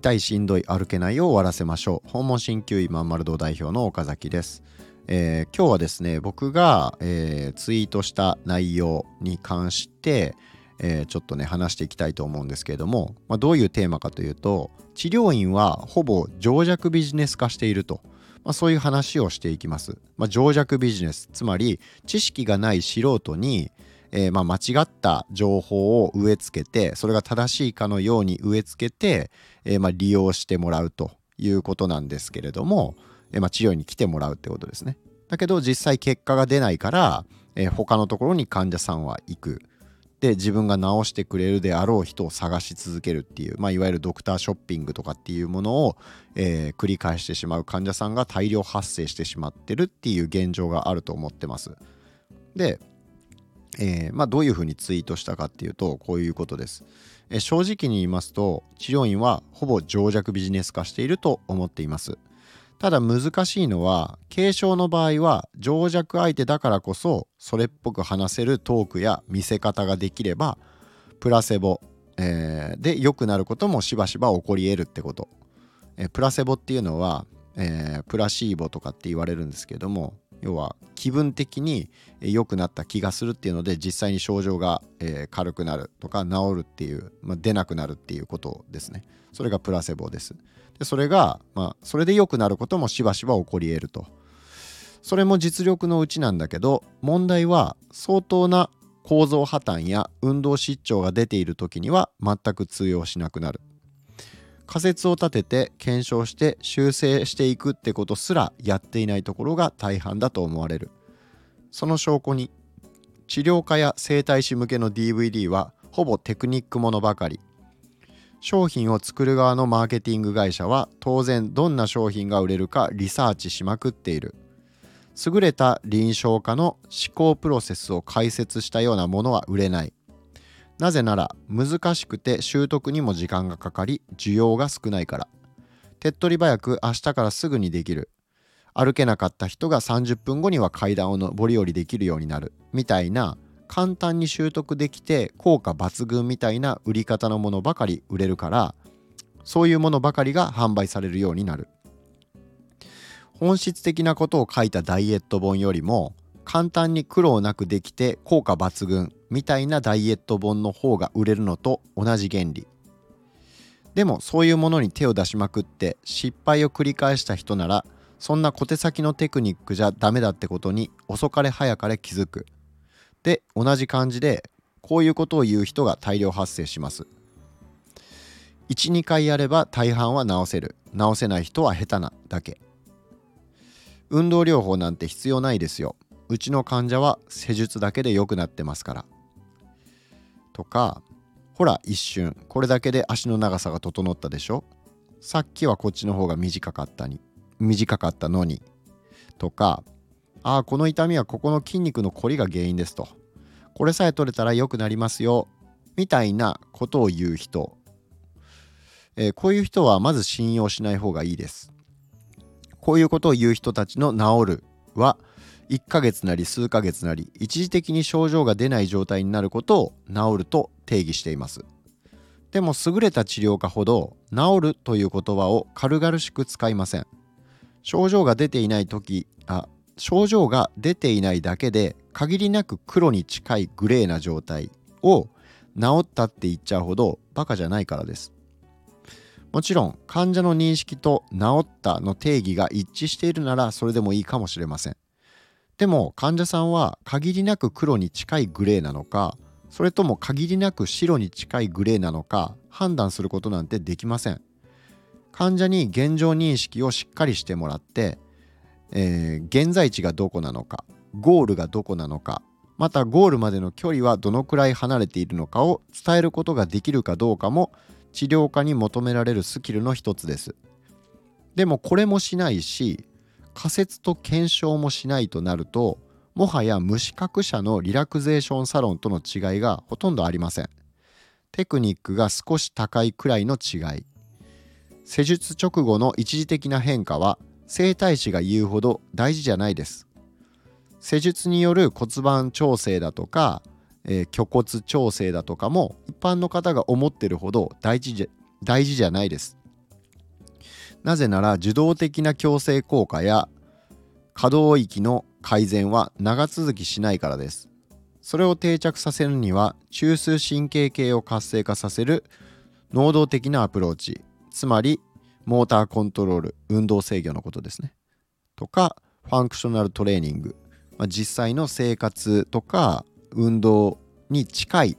痛いしんどい歩けないを終わらせましょう。訪問鍼灸院まんまる堂代表の岡崎です、えー、今日はですね僕が、えー、ツイートした内容に関して、えー、ちょっとね話していきたいと思うんですけれども、まあ、どういうテーマかというと治療院はほぼ情弱ビジネス化していると、まあ、そういう話をしていきます、まあ、情弱ビジネスつまり知識がない素人にえー、まあ、間違った情報を植え付けてそれが正しいかのように植え付けて、えー、まあ、利用してもらうということなんですけれども、えー、まあ、治療に来てもらうってことですね。だけど実際結果が出ないから、え他のところに患者さんは行く。で自分が治してくれるであろう人を探し続けるっていう、まあ、いわゆるドクターショッピングとかっていうものを、え繰り返してしまう患者さんが大量発生してしまってるっていう現状があると思ってます。でえー、まあ、どういうふうにツイートしたかっていうとこういうことです、えー、正直に言いますと治療院はほぼ情弱ビジネス化していると思っています。ただ難しいのは軽症の場合は情弱相手だからこそそれっぽく話せるトークや見せ方ができればプラセボ、えー、で良くなることもしばしば起こり得るってこと、えプラセボっていうのは、えプラシーボとかって言われるんですけども要は気分的に良くなった気がするっていうので実際に症状が、軽くなるとか治るっていう、まあ、出なくなるっていうことですね。それがプラセボです。でそれが、まあ、それで良くなることもしばしば起こり得ると。それも実力のうちなんだけど問題は相当な構造破綻や運動失調が出ている時には全く通用しなくなる。仮説を立てて検証して修正していくってことすらやっていないところが大半だと思われる。その証拠に治療家や整体師向けの DVD はほぼテクニックものばかり。商品を作る側のマーケティング会社は当然どんな商品が売れるかリサーチしまくっている。優れた臨床家の思考プロセスを解説したようなものは売れない。なぜなら難しくて習得にも時間がかかり需要が少ないから。手っ取り早く明日からすぐにできる。歩けなかった人が30分後には階段を上り下りできるようになる。みたいな簡単に習得できて効果抜群みたいな売り方のものばかり売れるからそういうものばかりが販売されるようになる。本質的なことを書いたダイエット本よりも簡単に苦労なくできて効果抜群。みたいなダイエット本の方が売れるのと同じ原理。でもそういうものに手を出しまくって失敗を繰り返した人ならそんな小手先のテクニックじゃダメだってことに遅かれ早かれ気づく。で同じ感じでこういうことを言う人が大量発生します。12回やれば大半は治せる。治せない人は下手なだけ。運動療法なんて必要ないですよ。うちの患者は施術だけで良くなってますから。とかほら一瞬これだけで足の長さが整ったでしょ？さっきはこっちの方が短かったに短かったのにとかああこの痛みはここの筋肉のこりが原因ですと。これさえ取れたら良くなりますよみたいなことを言う人、えー、こういう人はまず信用しない方がいいです。こういうことを言う人たちの治るは1ヶ月なり数ヶ月なり一時的に症状が出ない状態になることを治ると定義しています。でも優れた治療家ほど治るという言葉を軽々しく使いません。症状が出ていない時あ症状が出ていないだけで限りなく黒に近いグレーな状態を治ったって言っちゃうほどバカじゃないからです。もちろん患者の認識と治ったの定義が一致しているならそれでもいいかもしれません。でも患者さんは限りなく黒に近いグレーなのかそれとも限りなく白に近いグレーなのか判断することなんてできません。患者に現状認識をしっかりしてもらって、えー、現在地がどこなのかゴールがどこなのかまたゴールまでの距離はどのくらい離れているのかを伝えることができるかどうかも治療家に求められるスキルの一つです。でもこれもしないし仮説と検証もしないとなるともはや無資格者のリラクゼーションサロンとの違いがほとんどありません。テクニックが少し高いくらいの違い。施術直後の一時的な変化は整体師が言うほど大事じゃないです。施術による骨盤調整だとか、えー、虚骨調整だとかも一般の方が思ってるほど大事じゃ大事じゃないです。なぜなら受動的な矯正効果や可動域の改善は長続きしないからです。それを定着させるには中枢神経系を活性化させる能動的なアプローチ。つまりモーターコントロール運動制御のことですね。とかファンクショナルトレーニング、まあ、実際の生活とか運動に近い、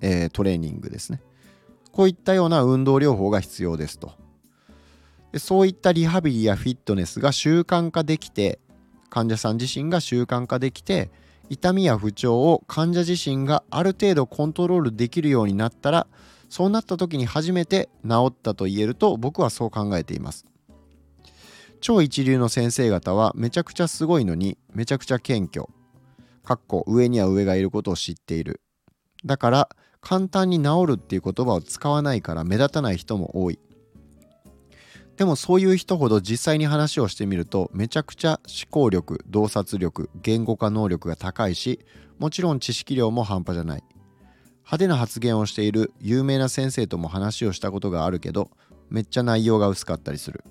えー、トレーニングですね。こういったような運動療法が必要ですと。そういったリハビリやフィットネスが習慣化できて患者さん自身が習慣化できて痛みや不調を患者自身がある程度コントロールできるようになったらそうなった時に初めて治ったと言えると僕はそう考えています。超一流の先生方はめちゃくちゃすごいのにめちゃくちゃ謙虚。かっこ上には上がいることを知っている。だから簡単に治るっていう言葉を使わないから目立たない人も多い。でもそういう人ほど実際に話をしてみるとめちゃくちゃ思考力洞察力言語化能力が高いしもちろん知識量も半端じゃない。派手な発言をしている有名な先生とも話をしたことがあるけどめっちゃ内容が薄かったりする。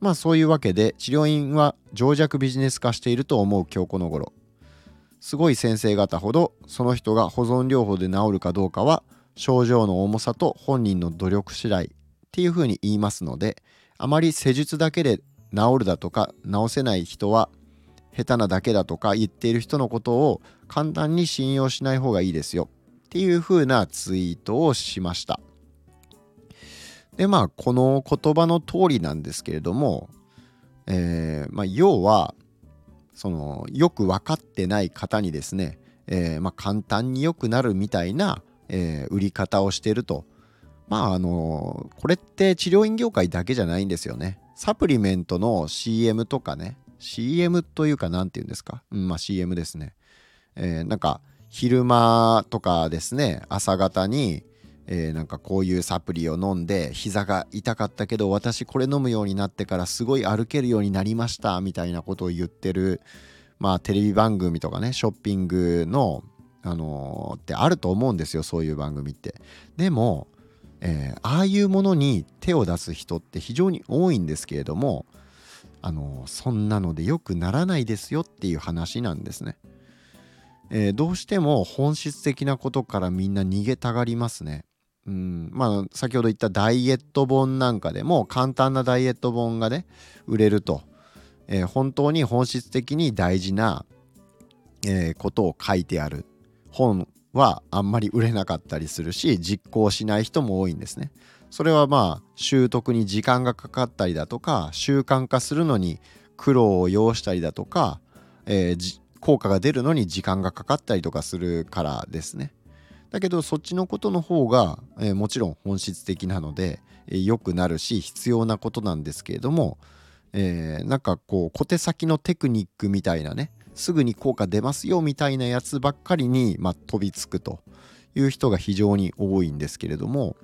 まあそういうわけで治療院は情弱ビジネス化していると思う今日この頃。すごい先生方ほどその人が保存療法で治るかどうかは症状の重さと本人の努力次第。っていうふうに言いますのであまり施術だけで治るだとか治せない人は下手なだけだとか言っている人のことを簡単に信用しない方がいいですよっていうふうなツイートをしました。でまあこの言葉の通りなんですけれども、えーまあ、要はそのよく分かってない方にですね、えー、まあ、簡単に良くなるみたいな、えー、売り方をしてるとまああのこれって治療院業界だけじゃないんですよね。サプリメントの CM とかね。CM というか何て言うんですか、うん、まあ CM ですね、えー、なんか昼間とかですね。朝方にえー、なんかこういうサプリを飲んで膝が痛かったけど私これ飲むようになってからすごい歩けるようになりましたみたいなことを言ってるまあテレビ番組とかねショッピングのあのー、ってあると思うんですよそういう番組って。でも、えー、ああいうものに手を出す人って非常に多いんですけれどもあの、そんなのでよくならないですよっていう話なんですね、えどうしても本質的なことからみんな逃げたがりますね。うん、まあ先ほど言ったダイエット本なんかでも簡単なダイエット本がね売れると、えー、本当に本質的に大事な、えー、ことを書いてある本はあんまり売れなかったりするし実行しない人も多いんですね。それはまあ習得に時間がかかったりだとか習慣化するのに苦労を要したりだとか、えー、効果が出るのに時間がかかったりとかするからですね。だけどそっちのことの方が、えー、もちろん本質的なので良、えー、くなるし必要なことなんですけれども、えー、なんかこう小手先のテクニックみたいなねすぐに効果出ますよみたいなやつばっかりに、まあ、飛びつくという人が非常に多いんですけれども、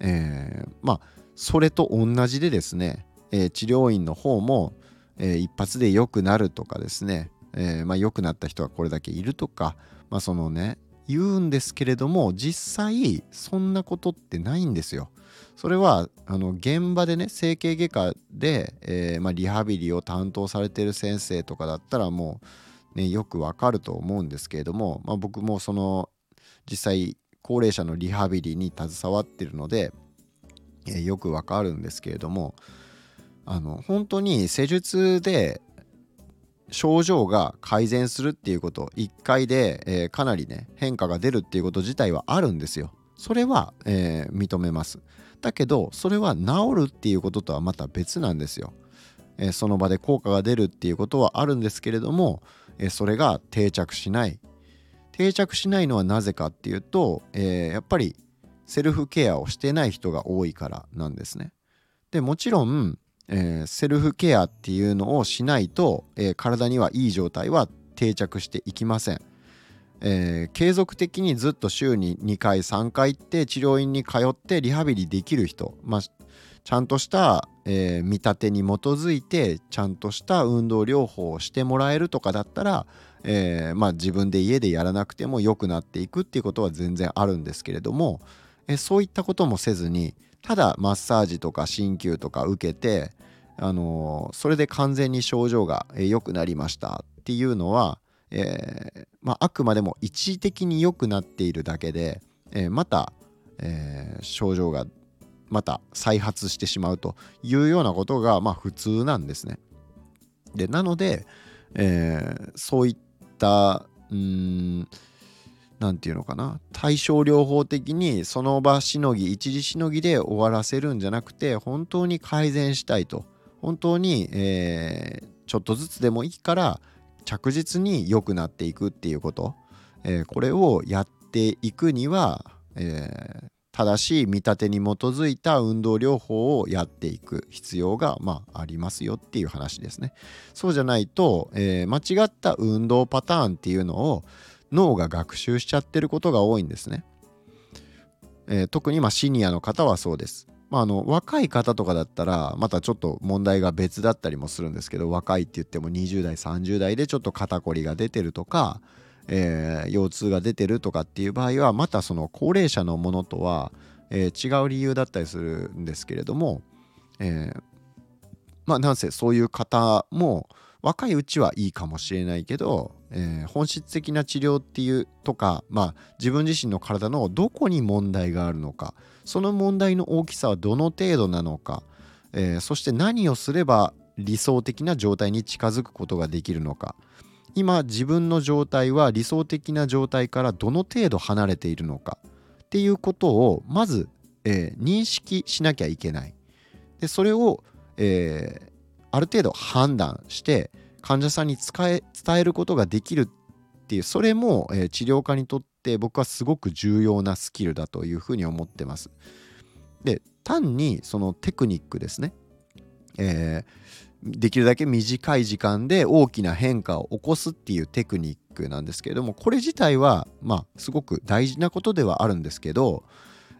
えー、まあそれと同じでですね、えー、治療院の方も、えー、一発で良くなるとかですね、えまあ、良くなった人がこれだけいるとか、まあ、そのね言うんですけれども実際そんなことってないんですよ。それはあの現場でね整形外科で、えー、まあ、リハビリを担当されてる先生とかだったらもう、ね、よくわかると思うんですけれども、まあ、僕もその実際高齢者のリハビリに携わってるので、えー、よくわかるんですけれどもあの本当に施術で症状が改善するっていうこと1回で、えー、かなりね変化が出るっていうこと自体はあるんですよ。それは、えー、認めます。だけどそれは治るっていうこととはまた別なんですよ。え、その場で効果が出るっていうことはあるんですけれども、えそれが定着しない。定着しないのはなぜかっていうと、えやっぱりセルフケアをしてない人が多いからなんですね。でもちろんえー、セルフケアっていうのをしないと、えー、体にはいい状態は定着していきません、えー、継続的にずっと週に2回3回行って治療院に通ってリハビリできる人、まあ、ちゃんとした、え見立てに基づいてちゃんとした運動療法をしてもらえるとかだったら、えー、まあ、自分で家でやらなくても良くなっていくっていうことは全然あるんですけれども、えそういったこともせずにただマッサージとか鍼灸とか受けて、あのそれで完全に症状が良くなりましたっていうのは、え、まあ、あくまでも一時的に良くなっているだけで、え、また、え、症状がまた再発してしまうというようなことがまあ普通なんですね。でなので、えそういったうん何て言うのかな。対症療法的にその場しのぎ一時しのぎで終わらせるんじゃなくて本当に改善したいと。本当に、えー、ちょっとずつでもいいから着実に良くなっていくっていうこと、えー、これをやっていくには、えー、正しい見立てに基づいた運動療法をやっていく必要が、まあ、ありますよっていう話ですね。そうじゃないと、え間違った運動パターンっていうのを脳が学習しちゃってることが多いんですね。えー、特にまシニアの方はそうです。まあ、あの若い方とかだったらまたちょっと問題が別だったりもするんですけど若いって言っても20代30代でちょっと肩こりが出てるとか、えー、腰痛が出てるとかっていう場合はまたその高齢者のものとは、えー、違う理由だったりするんですけれども、えー、まあなんせそういう方も若いうちはいいかもしれないけど、えー、本質的な治療っていうとか、まあ、自分自身の体のどこに問題があるのかその問題の大きさはどの程度なのか、えー、そして何をすれば理想的な状態に近づくことができるのか今自分の状態は理想的な状態からどの程度離れているのかっていうことをまず、えー、認識しなきゃいけない。でそれを、えー、ある程度判断して患者さんに伝え伝えることができるっていうそれも、えー、治療家にとって僕はすごく重要なスキルだというふうに思ってます。で単にそのテクニックですね、えー、できるだけ短い時間で大きな変化を起こすっていうテクニックなんですけれどもこれ自体はまあすごく大事なことではあるんですけど、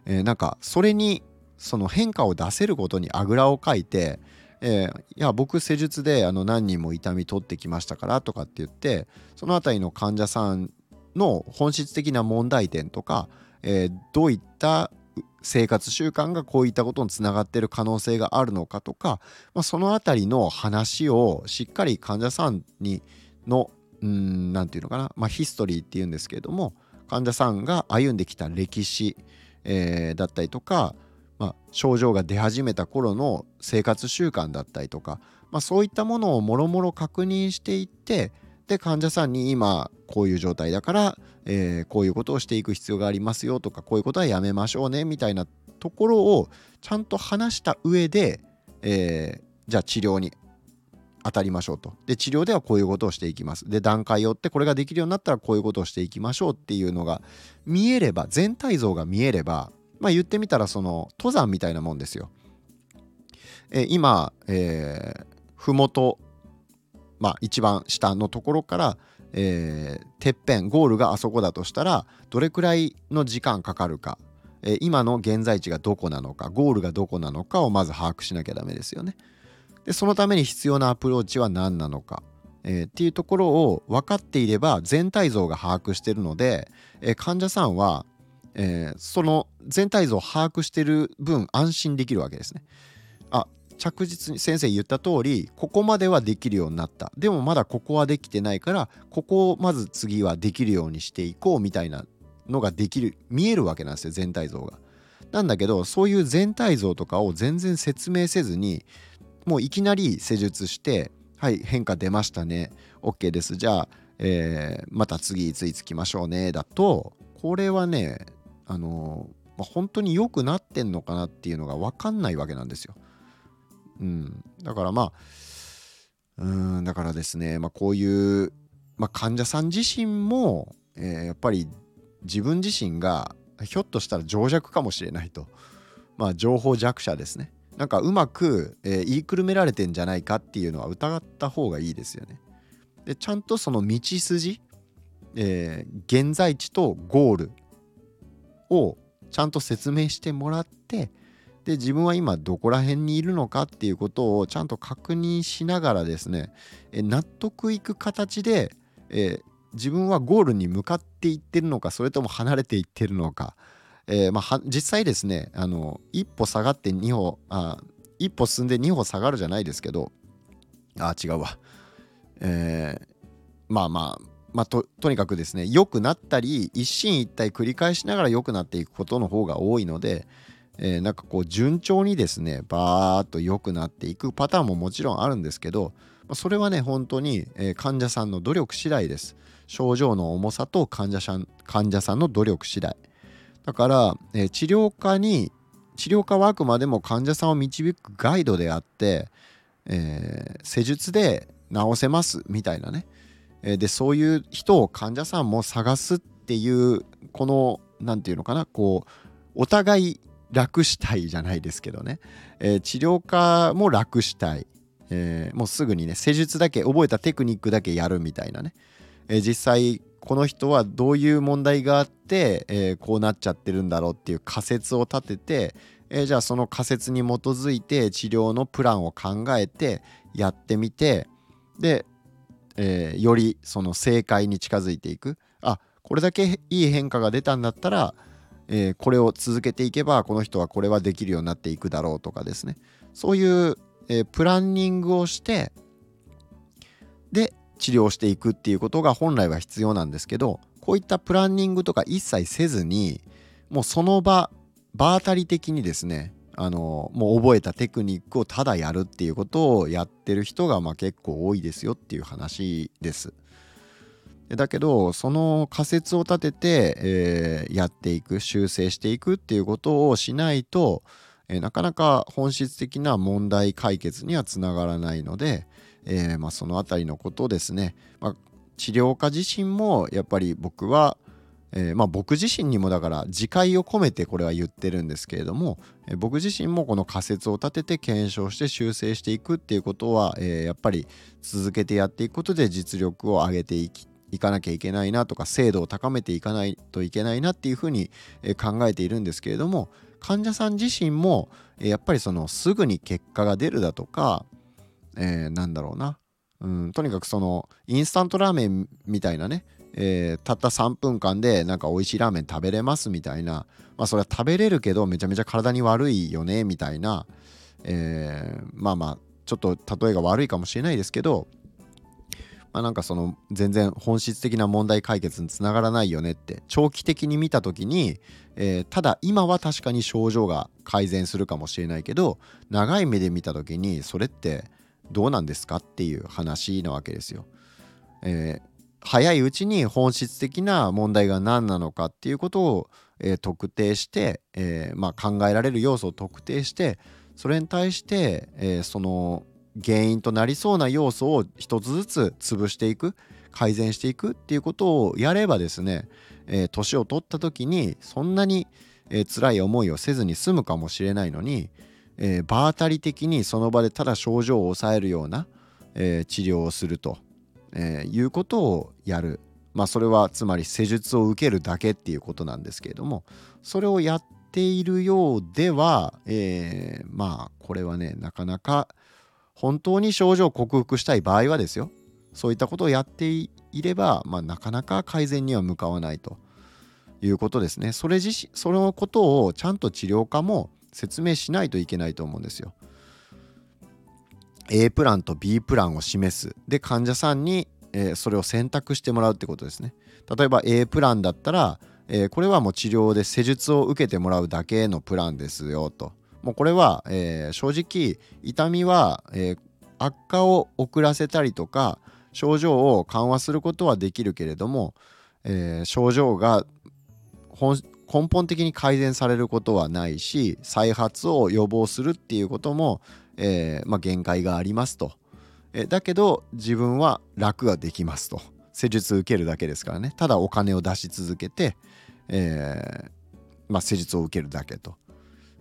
えー、なんかそれにその変化を出せることにあぐらをかいてえー、いや僕施術であの何人も痛み取ってきましたからとかって言ってその辺りの患者さんの本質的な問題点とか、えー、どういった生活習慣がこういったことにつながってる可能性があるのかとか、まあ、その辺りの話をしっかり患者さんにの何て言うのかな、まあ、ヒストリーっていうんですけれども患者さんが歩んできた歴史、えー、だったりとかまあ、症状が出始めた頃の生活習慣だったりとか、まあ、そういったものをもろもろ確認していってで患者さんに今こういう状態だから、えー、こういうことをしていく必要がありますよとかこういうことはやめましょうねみたいなところをちゃんと話した上で、えー、じゃあ治療に当たりましょうと。で治療ではこういうことをしていきます。で段階を追ってこれができるようになったらこういうことをしていきましょうっていうのが見えれば全体像が見えればまあ言ってみたらその登山みたいなもんですよ。えー、今、えー、麓まあ一番下のところから、えー、てっぺんゴールがあそこだとしたらどれくらいの時間かかるか、えー、今の現在地がどこなのかゴールがどこなのかをまず把握しなきゃダメですよね。でそのために必要なアプローチは何なのか、えー、っていうところを分かっていれば全体像が把握してるので、えー、患者さんはえー、その全体像を把握してる分安心できるわけですね。あ着実に先生言った通りここまではできるようになったでもまだここはできてないからここをまず次はできるようにしていこうみたいなのができる見えるわけなんですよ全体像が。なんだけどそういう全体像とかを全然説明せずにもういきなり施術してはい変化出ましたね OK ですじゃあ、えー、また次いついつ来ましょうねだとこれはねあのまあ、本当に良くなってんのかなっていうのが分かんないわけなんですよ。うん、だからまあうんだからですね、まあ、こういう、まあ、患者さん自身も、えー、やっぱり自分自身がひょっとしたら情弱かもしれないと、まあ、情報弱者ですね。なんかうまく、えー、言いくるめられてんじゃないかっていうのは疑った方がいいですよね。でちゃんとその道筋、えー、現在地とゴールをちゃんと説明してもらってで自分は今どこら辺にいるのかっていうことをちゃんと確認しながらですねえ納得いく形で、え自分はゴールに向かっていってるのかそれとも離れていってるのか、えー、まあ、実際ですねあの一歩下がって2歩あ一歩進んで2歩下がるじゃないですけどあ違うわ、えー、まあまあまあととにかくですね良くなったり一進一退繰り返しながら良くなっていくことの方が多いので、えー、なんかこう順調にですねバーッと良くなっていくパターンももちろんあるんですけどそれはね本当に、えー、患者さんの努力次第です。症状の重さと患者さん患者さんの努力次第。だから、えー、治療科に治療科はあくまでも患者さんを導くガイドであって、えー、施術で治せますみたいなね、えー、でそういう人を患者さんも探すっていうこの何て言うのかなこうお互い楽したいじゃないですけどね、えー、治療科も楽したい、えー、もうすぐにね施術だけ覚えたテクニックだけやるみたいなね、えー、実際この人はどういう問題があって、えこうなっちゃってるんだろうっていう仮説を立てて、えじゃあその仮説に基づいて治療のプランを考えてやってみてで、えよりその正解に近づいていく。あこれだけいい変化が出たんだったらえー、これを続けていけばこの人はこれはできるようになっていくだろうとかですねそういう、えー、プランニングをしてで治療していくっていうことが本来は必要なんですけどこういったプランニングとか一切せずにもうその場場当たり的にですねあのもう覚えたテクニックをただやるっていうことをやってる人がまあ結構多いですよっていう話です。だけどその仮説を立てて、えー、やっていく修正していくっていうことをしないと、えー、なかなか本質的な問題解決にはつながらないので、えーまあ、その辺りのことをですね、まあ、治療家自身もやっぱり僕は、え、まあ、僕自身にもだから自戒を込めてこれは言ってるんですけれども、え、僕自身もこの仮説を立てて検証して修正していくっていうことは、え、やっぱり続けてやっていくことで実力を上げていきいかなきゃいけないなとか精度を高めていかないといけないなっていうふうに考えているんですけれども患者さん自身もやっぱりそのすぐに結果が出るだとか、えー、なんだろうな、うん、とにかくそのインスタントラーメンみたいなね、えー、たった3分間でなんか美味しいラーメン食べれますみたいなまあそれは食べれるけどめちゃめちゃ体に悪いよねみたいな、えー、まあまあちょっと例えが悪いかもしれないですけどまあ、なんかその全然本質的な問題解決につながらないよねって長期的に見た時に、えー、ただ今は確かに症状が改善するかもしれないけど長い目で見た時にそれってどうなんですかっていう話なわけですよ。えー、早いうちに本質的な問題が何なのかっていうことを、えー、特定して、えまあ、考えられる要素を特定してそれに対して、えその原因となりそうな要素を一つずつ潰していく改善していくっていうことをやればですね年、えー、を取った時にそんなに、えー、辛い思いをせずに済むかもしれないのに、えー、場当たり的にその場でただ症状を抑えるような、えー、治療をすると、えー、いうことをやる。まあそれはつまり施術を受けるだけっていうことなんですけれどもそれをやっているようでは、え、まあこれはねなかなか本当に症状を克服したい場合はですよ。そういったことをやっていれば、まあ、なかなか改善には向かわないと。いうことですね。それ自身そのことをちゃんと治療家も説明しないといけないと思うんですよ。A プランと B プランを示す。で患者さんに、えー、それを選択してもらうってことですね。例えば A プランだったら、えー、これはもう治療で施術を受けてもらうだけのプランですよと。もうこれは、えー、正直痛みは、えー、悪化を遅らせたりとか症状を緩和することはできるけれども、えー、症状が根本的に改善されることはないし再発を予防するっていうことも、えまあ、限界がありますと、えだけど自分は楽ができますと。施術受けるだけですからね。ただお金を出し続けて、えまあ、施術を受けるだけと。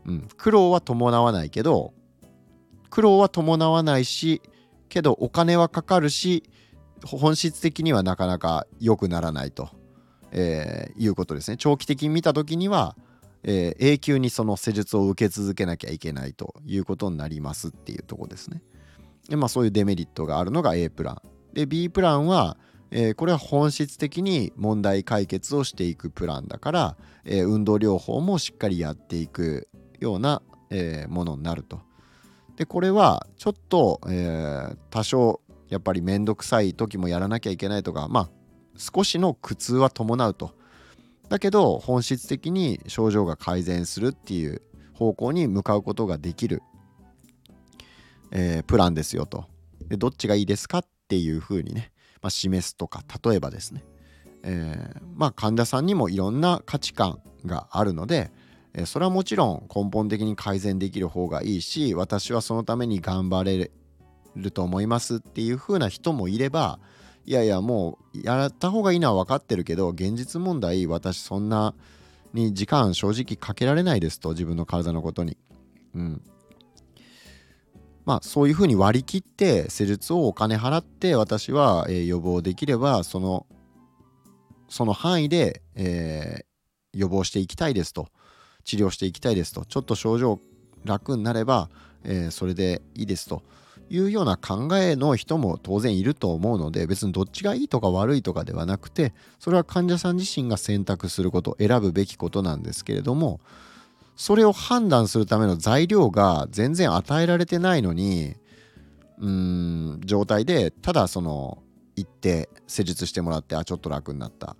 うん、苦労は伴わないけど苦労は伴わないしけどお金はかかるし本質的にはなかなか良くならないと、えー、いうことですね。長期的に見た時には、えー、永久にその施術を受け続けなきゃいけないということになりますっていうとこですね。でまあそういうデメリットがあるのが A プラン。で B プランは、えー、これは本質的に問題解決をしていくプランだから、えー、運動療法もしっかりやっていくような、え、ものになると。でこれはちょっと、え多少やっぱり面倒くさい時もやらなきゃいけないとかまあ少しの苦痛は伴うと。だけど本質的に症状が改善するっていう方向に向かうことができる、えプランですよと。でどっちがいいですかっていうふうにねまあ、示すとか例えばですね、えー、まあ患者さんにもいろんな価値観があるので、え、それはもちろん根本的に改善できる方がいいし私はそのために頑張れると思いますっていう風な人もいればいやいやもうやった方がいいのは分かってるけど現実問題私そんなに時間正直かけられないですと自分の体のことに。うん、まあ、そういうふうに割り切って施術をお金払って私は、え、予防できればそのその範囲で、え、予防していきたいですと治療していきたいですと。ちょっと症状楽になれば、えー、それでいいですというような考えの人も当然いると思うので別にどっちがいいとか悪いとかではなくてそれは患者さん自身が選択すること選ぶべきことなんですけれどもそれを判断するための材料が全然与えられてないのにうーん状態でただその行って施術してもらってあちょっと楽になった、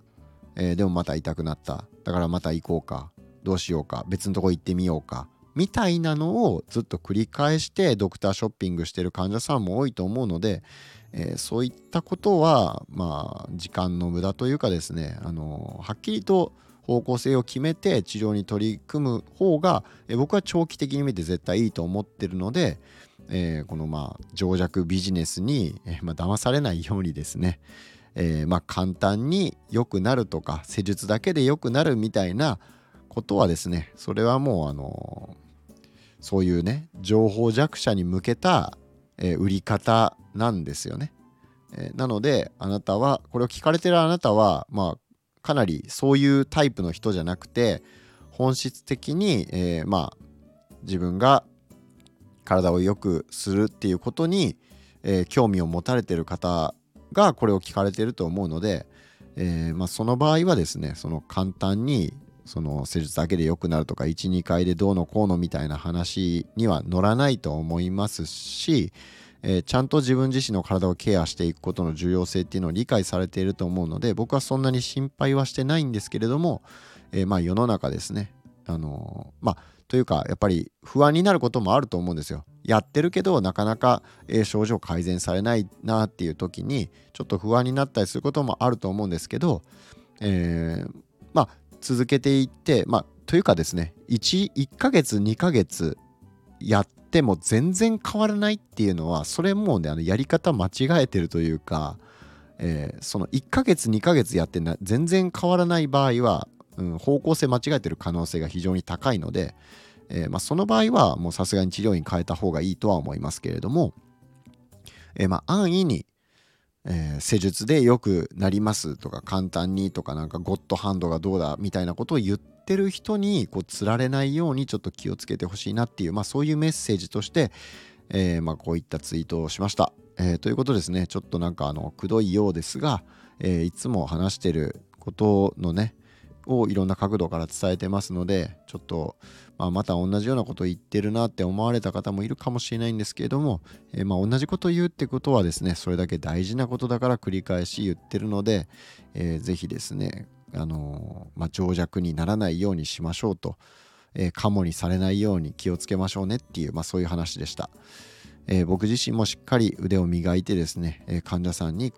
えー、でもまた痛くなった。だからまた行こうか。どうしようか別のとこ行ってみようかみたいなのをずっと繰り返してドクターショッピングしてる患者さんも多いと思うので、えー、そういったことはまあ時間の無駄というかですねあのはっきりと方向性を決めて治療に取り組む方が、え僕は長期的に見て絶対いいと思ってるので、えー、このまあ情弱ビジネスに、えーまあ、騙されないようにですね、えー、まあ簡単に良くなるとか施術だけで良くなるみたいなことはですねそれはもうあのそういうね情報弱者に向けた、えー、売り方なんですよね。えー、なのであなたはこれを聞かれてるあなたはまあかなりそういうタイプの人じゃなくて本質的に、えー、まあ自分が体を良くするっていうことに、えー、興味を持たれてる方がこれを聞かれてると思うので、えー、まあ、その場合はですねその簡単にその施術だけで良くなるとか12回でどうのこうのみたいな話には乗らないと思いますし、えー、ちゃんと自分自身の体をケアしていくことの重要性っていうのを理解されていると思うので僕はそんなに心配はしてないんですけれども、えー、まあ世の中ですねあのー、まあというかやっぱり不安になることもあると思うんですよ。やってるけどなかなか、症状改善されないなっていう時にちょっと不安になったりすることもあると思うんですけど、えー、まあ続けていってまあというかですね 1, 1ヶ月2ヶ月やっても全然変わらないっていうのはそれもうねあのやり方間違えてるというか、えー、その1ヶ月2ヶ月やってな全然変わらない場合は、うん、方向性間違えてる可能性が非常に高いので、えー、まあ、その場合はもうさすがに治療院変えた方がいいとは思いますけれども、えー、まあ安易にえー、施術でよくなりますとか簡単にとかなんかゴッドハンドがどうだみたいなことを言ってる人にこうつられないようにちょっと気をつけてほしいなっていう、まあ、そういうメッセージとして、えー、まあ、こういったツイートをしました。えー、ということですねちょっとなんかあのくどいようですが、えいつも話してることのねをいろんな角度から伝えてますのでちょっと、まあ、また同じようなことを言ってるなって思われた方もいるかもしれないんですけれども、えー、まあ同じことを言うってことはですねそれだけ大事なことだから繰り返し言ってるので、えー、ぜひですねあのー、まあ、情弱にならないようにしましょうと、えー、カモにされないように気をつけましょうねっていう、まあ、そういう話でした、え、僕自身もしっかり腕を磨いてですね、え患者さんに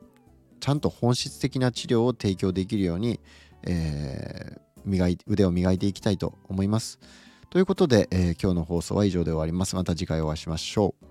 ちゃんと本質的な治療を提供できるように、えー、磨い腕を磨いていきたいと思います。ということで、えー、今日の放送は以上で終わります。また次回お会いしましょう。